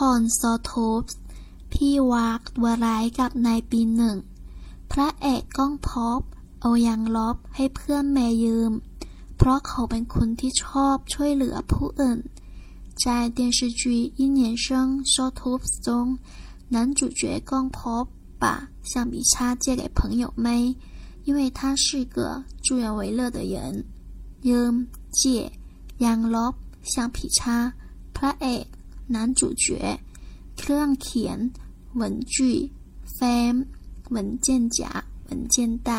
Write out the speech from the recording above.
พรซอทูปส์พี่วากตัวร้ายกับนายปีหนึ่ง พระเอกก้องพบเอายางลบให้เพื่อนแม่ยืม เพราะเขาเป็นคนที่ชอบช่วยเหลือผู้อื่น在电视剧《一年生 Shortoops》中，男主角光婆把橡皮擦借给朋友妹，因为他是个助人为乐的人。ยืม借ยางลบ橡皮擦พระเอก 男主角เครื่องเขียน文具 แฟ้ม文件夹文件袋